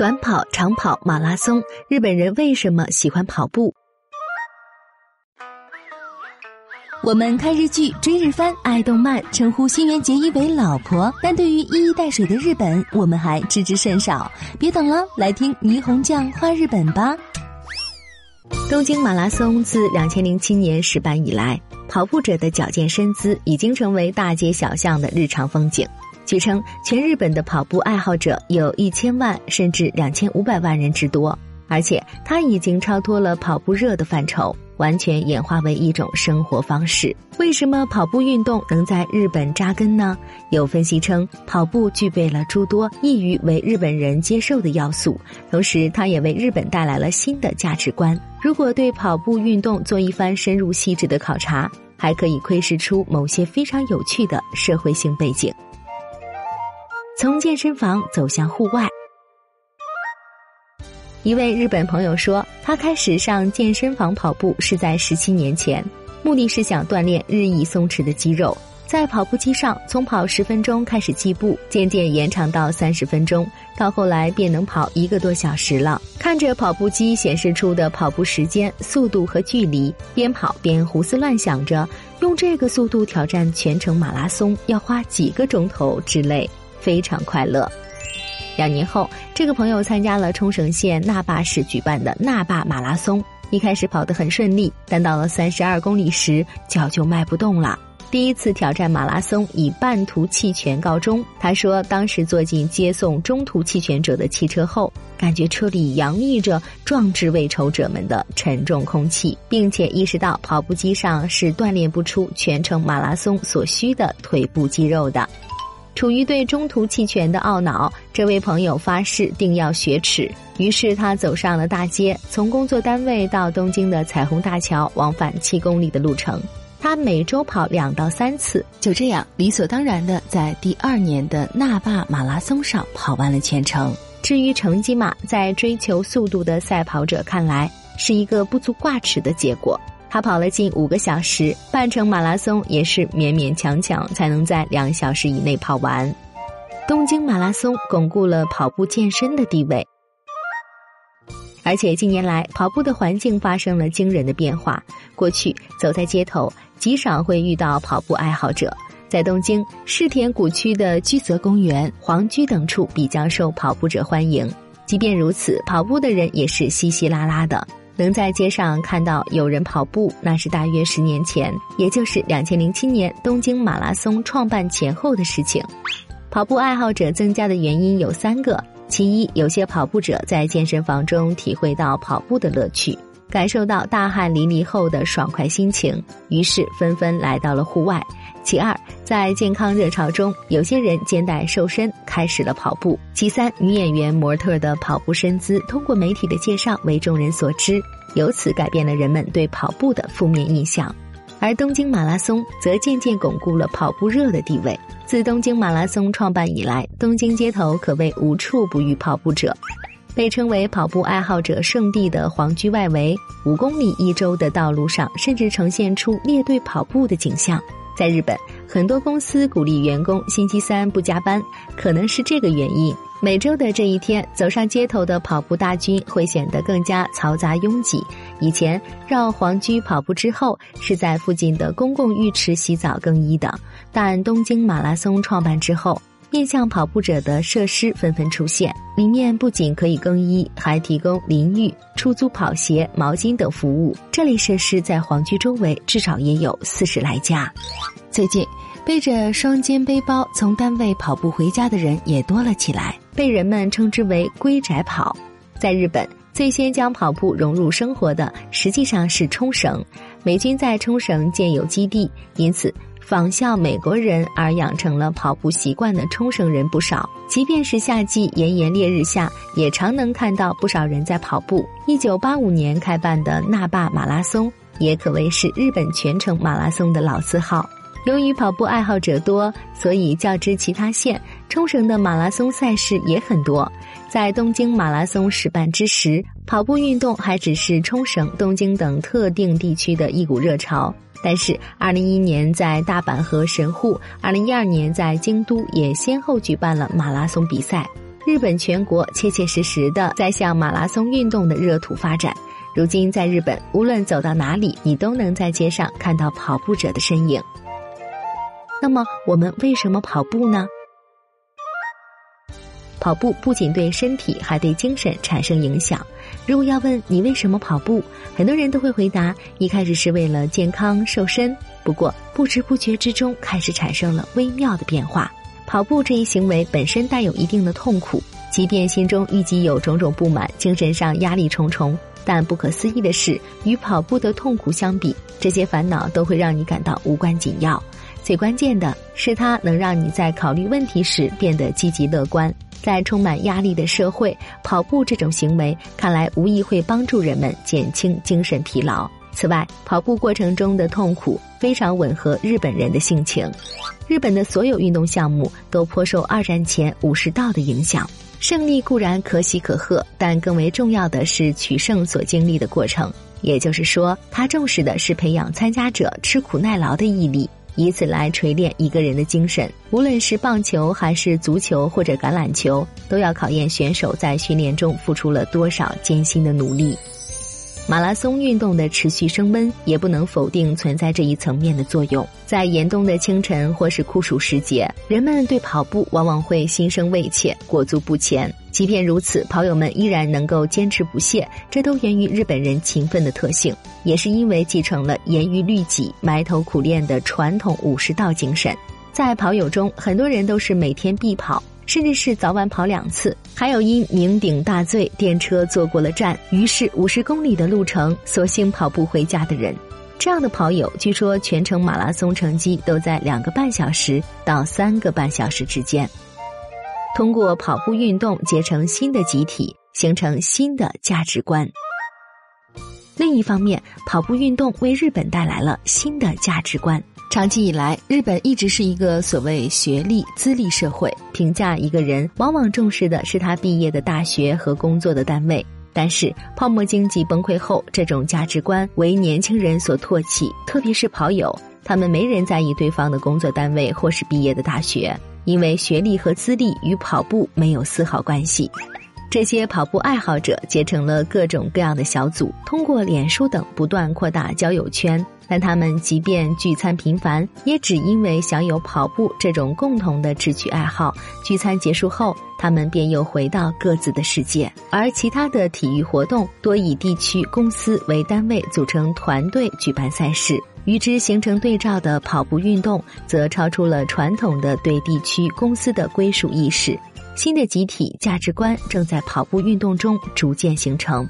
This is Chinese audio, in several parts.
短跑、长跑、马拉松，日本人为什么喜欢跑步？我们看日剧、追日番、爱动漫，称呼新垣结衣为老婆，但对于一衣带水的日本，我们还知之甚少。别等了，来听霓虹酱画日本吧。东京马拉松自两千零七年始办以来，跑步者的矫健身姿已经成为大街小巷的日常风景。据称，全日本的跑步爱好者有一千万甚至两千五百万人之多，而且它已经超脱了跑步热的范畴，完全演化为一种生活方式。为什么跑步运动能在日本扎根呢？有分析称，跑步具备了诸多易于为日本人接受的要素，同时它也为日本带来了新的价值观。如果对跑步运动做一番深入细致的考察，还可以窥视出某些非常有趣的社会性背景。从健身房走向户外，一位日本朋友说，他开始上健身房跑步是在十七年前，目的是想锻炼日益松弛的肌肉。在跑步机上，从跑十分钟开始计步，渐渐延长到三十分钟，到后来便能跑一个多小时了。看着跑步机显示出的跑步时间、速度和距离，边跑边胡思乱想着，用这个速度挑战全程马拉松要花几个钟头之类。非常快乐。两年后，这个朋友参加了冲绳县那霸市举办的那霸马拉松。一开始跑得很顺利，但到了三十二公里时，脚就迈不动了。第一次挑战马拉松以半途弃权告终。他说，当时坐进接送中途弃权者的汽车后，感觉车里洋溢着壮志未酬者们的沉重空气，并且意识到跑步机上是锻炼不出全程马拉松所需的腿部肌肉的。处于对中途弃权的懊恼，这位朋友发誓定要雪耻。于是他走上了大街，从工作单位到东京的彩虹大桥，往返七公里的路程。他每周跑两到三次，就这样理所当然的在第二年的那霸马拉松上跑完了全程。至于成绩嘛，在追求速度的赛跑者看来，是一个不足挂齿的结果。他跑了近五个小时，半程马拉松也是勉勉强强才能在两小时以内跑完。东京马拉松巩固了跑步健身的地位，而且近年来跑步的环境发生了惊人的变化。过去走在街头，极少会遇到跑步爱好者。在东京世田谷区的居泽公园、皇居等处比较受跑步者欢迎。即便如此，跑步的人也是稀稀拉拉的。能在街上看到有人跑步，那是大约十年前，也就是两千零七年东京马拉松创办前后的事情。跑步爱好者增加的原因有三个：其一，有些跑步者在健身房中体会到跑步的乐趣，感受到大汗淋漓后的爽快心情，于是纷纷来到了户外。其二，在健康热潮中，有些人肩带瘦身，开始了跑步。其三，女演员模特的跑步身姿通过媒体的介绍为众人所知，由此改变了人们对跑步的负面印象。而东京马拉松则渐渐巩固了跑步热的地位。自东京马拉松创办以来，东京街头可谓无处不遇跑步者。被称为跑步爱好者圣地的皇居外围，五公里一周的道路上，甚至呈现出列队跑步的景象。在日本，很多公司鼓励员工星期三不加班，可能是这个原因。每周的这一天，走上街头的跑步大军会显得更加嘈杂拥挤。以前绕皇居跑步之后，是在附近的公共浴池洗澡更衣的，但东京马拉松创办之后。面向跑步者的设施纷纷出现，里面不仅可以更衣，还提供淋浴、出租跑鞋、毛巾等服务。这类设施在皇居周围至少也有四十来家。最近，背着双肩背包从单位跑步回家的人也多了起来，被人们称之为“归宅跑”。在日本，最先将跑步融入生活的实际上是冲绳，美军在冲绳建有基地，因此。仿效美国人而养成了跑步习惯的冲绳人不少，即便是夏季炎炎烈日下，也常能看到不少人在跑步。一九八五年开办的那霸马拉松，也可谓是日本全程马拉松的老字号。由于跑步爱好者多，所以较之其他县，冲绳的马拉松赛事也很多。在东京马拉松始办之时，跑步运动还只是冲绳、东京等特定地区的一股热潮。但是，二零一一年在大阪和神户，二零一二年在京都也先后举办了马拉松比赛。日本全国切切实实的在向马拉松运动的热土发展。如今，在日本，无论走到哪里，你都能在街上看到跑步者的身影。那么，我们为什么跑步呢？跑步不仅对身体，还对精神产生影响。如果要问你为什么跑步，很多人都会回答：一开始是为了健康瘦身。不过，不知不觉之中，开始产生了微妙的变化。跑步这一行为本身带有一定的痛苦，即便心中预计有种种不满，精神上压力重重，但不可思议的是，与跑步的痛苦相比，这些烦恼都会让你感到无关紧要。最关键的是，它能让你在考虑问题时变得积极乐观。在充满压力的社会，跑步这种行为看来无疑会帮助人们减轻精神疲劳。此外，跑步过程中的痛苦非常吻合日本人的性情。日本的所有运动项目都颇受二战前武士道的影响。胜利固然可喜可贺，但更为重要的是取胜所经历的过程。也就是说，他重视的是培养参加者吃苦耐劳的毅力。以此来锤炼一个人的精神，无论是棒球还是足球或者橄榄球，都要考验选手在训练中付出了多少艰辛的努力。马拉松运动的持续升温，也不能否定存在这一层面的作用。在严冬的清晨或是酷暑时节，人们对跑步往往会心生畏怯，裹足不前。即便如此，跑友们依然能够坚持不懈，这都源于日本人勤奋的特性，也是因为继承了严于律己、埋头苦练的传统武士道精神。在跑友中，很多人都是每天必跑。甚至是早晚跑两次，还有因酩酊大醉电车坐过了站，于是五十公里的路程索性跑步回家的人。这样的跑友，据说全程马拉松成绩都在两个半小时到三个半小时之间。通过跑步运动结成新的集体，形成新的价值观。另一方面，跑步运动为日本带来了新的价值观。长期以来，日本一直是一个所谓学历资历社会，评价一个人往往重视的是他毕业的大学和工作的单位。但是，泡沫经济崩溃后，这种价值观为年轻人所唾弃，特别是跑友，他们没人在意对方的工作单位或是毕业的大学，因为学历和资历与跑步没有丝毫关系。这些跑步爱好者结成了各种各样的小组，通过脸书等不断扩大交友圈。但他们即便聚餐频繁，也只因为享有跑步这种共同的志趣爱好。聚餐结束后，他们便又回到各自的世界。而其他的体育活动多以地区公司为单位组成团队举办赛事，与之形成对照的跑步运动，则超出了传统的对地区公司的归属意识。新的集体价值观正在跑步运动中逐渐形成。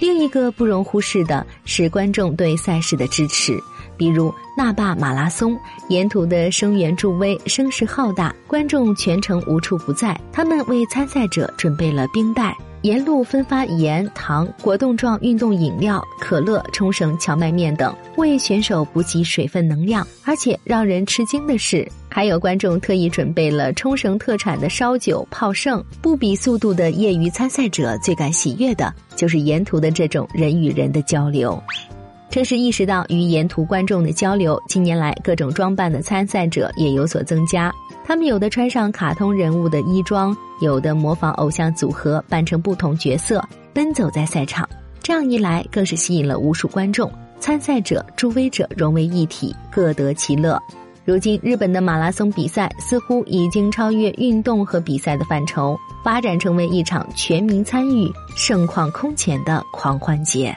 另一个不容忽视的是观众对赛事的支持，比如那霸马拉松，沿途的声援助威声势浩大，观众全程无处不在。他们为参赛者准备了冰袋。沿路分发盐、糖、果冻状运动饮料、可乐、冲绳荞麦面等，为选手补给水分能量。而且让人吃惊的是，还有观众特意准备了冲绳特产的烧酒、泡盛。不比速度的业余参赛者最感喜悦的，就是沿途的这种人与人的交流。正是意识到与沿途观众的交流，近年来各种装扮的参赛者也有所增加。他们有的穿上卡通人物的衣装，有的模仿偶像组合扮成不同角色奔走在赛场。这样一来，更是吸引了无数观众。参赛者、助威者融为一体，各得其乐。如今，日本的马拉松比赛似乎已经超越运动和比赛的范畴，发展成为一场全民参与、盛况空前的狂欢节。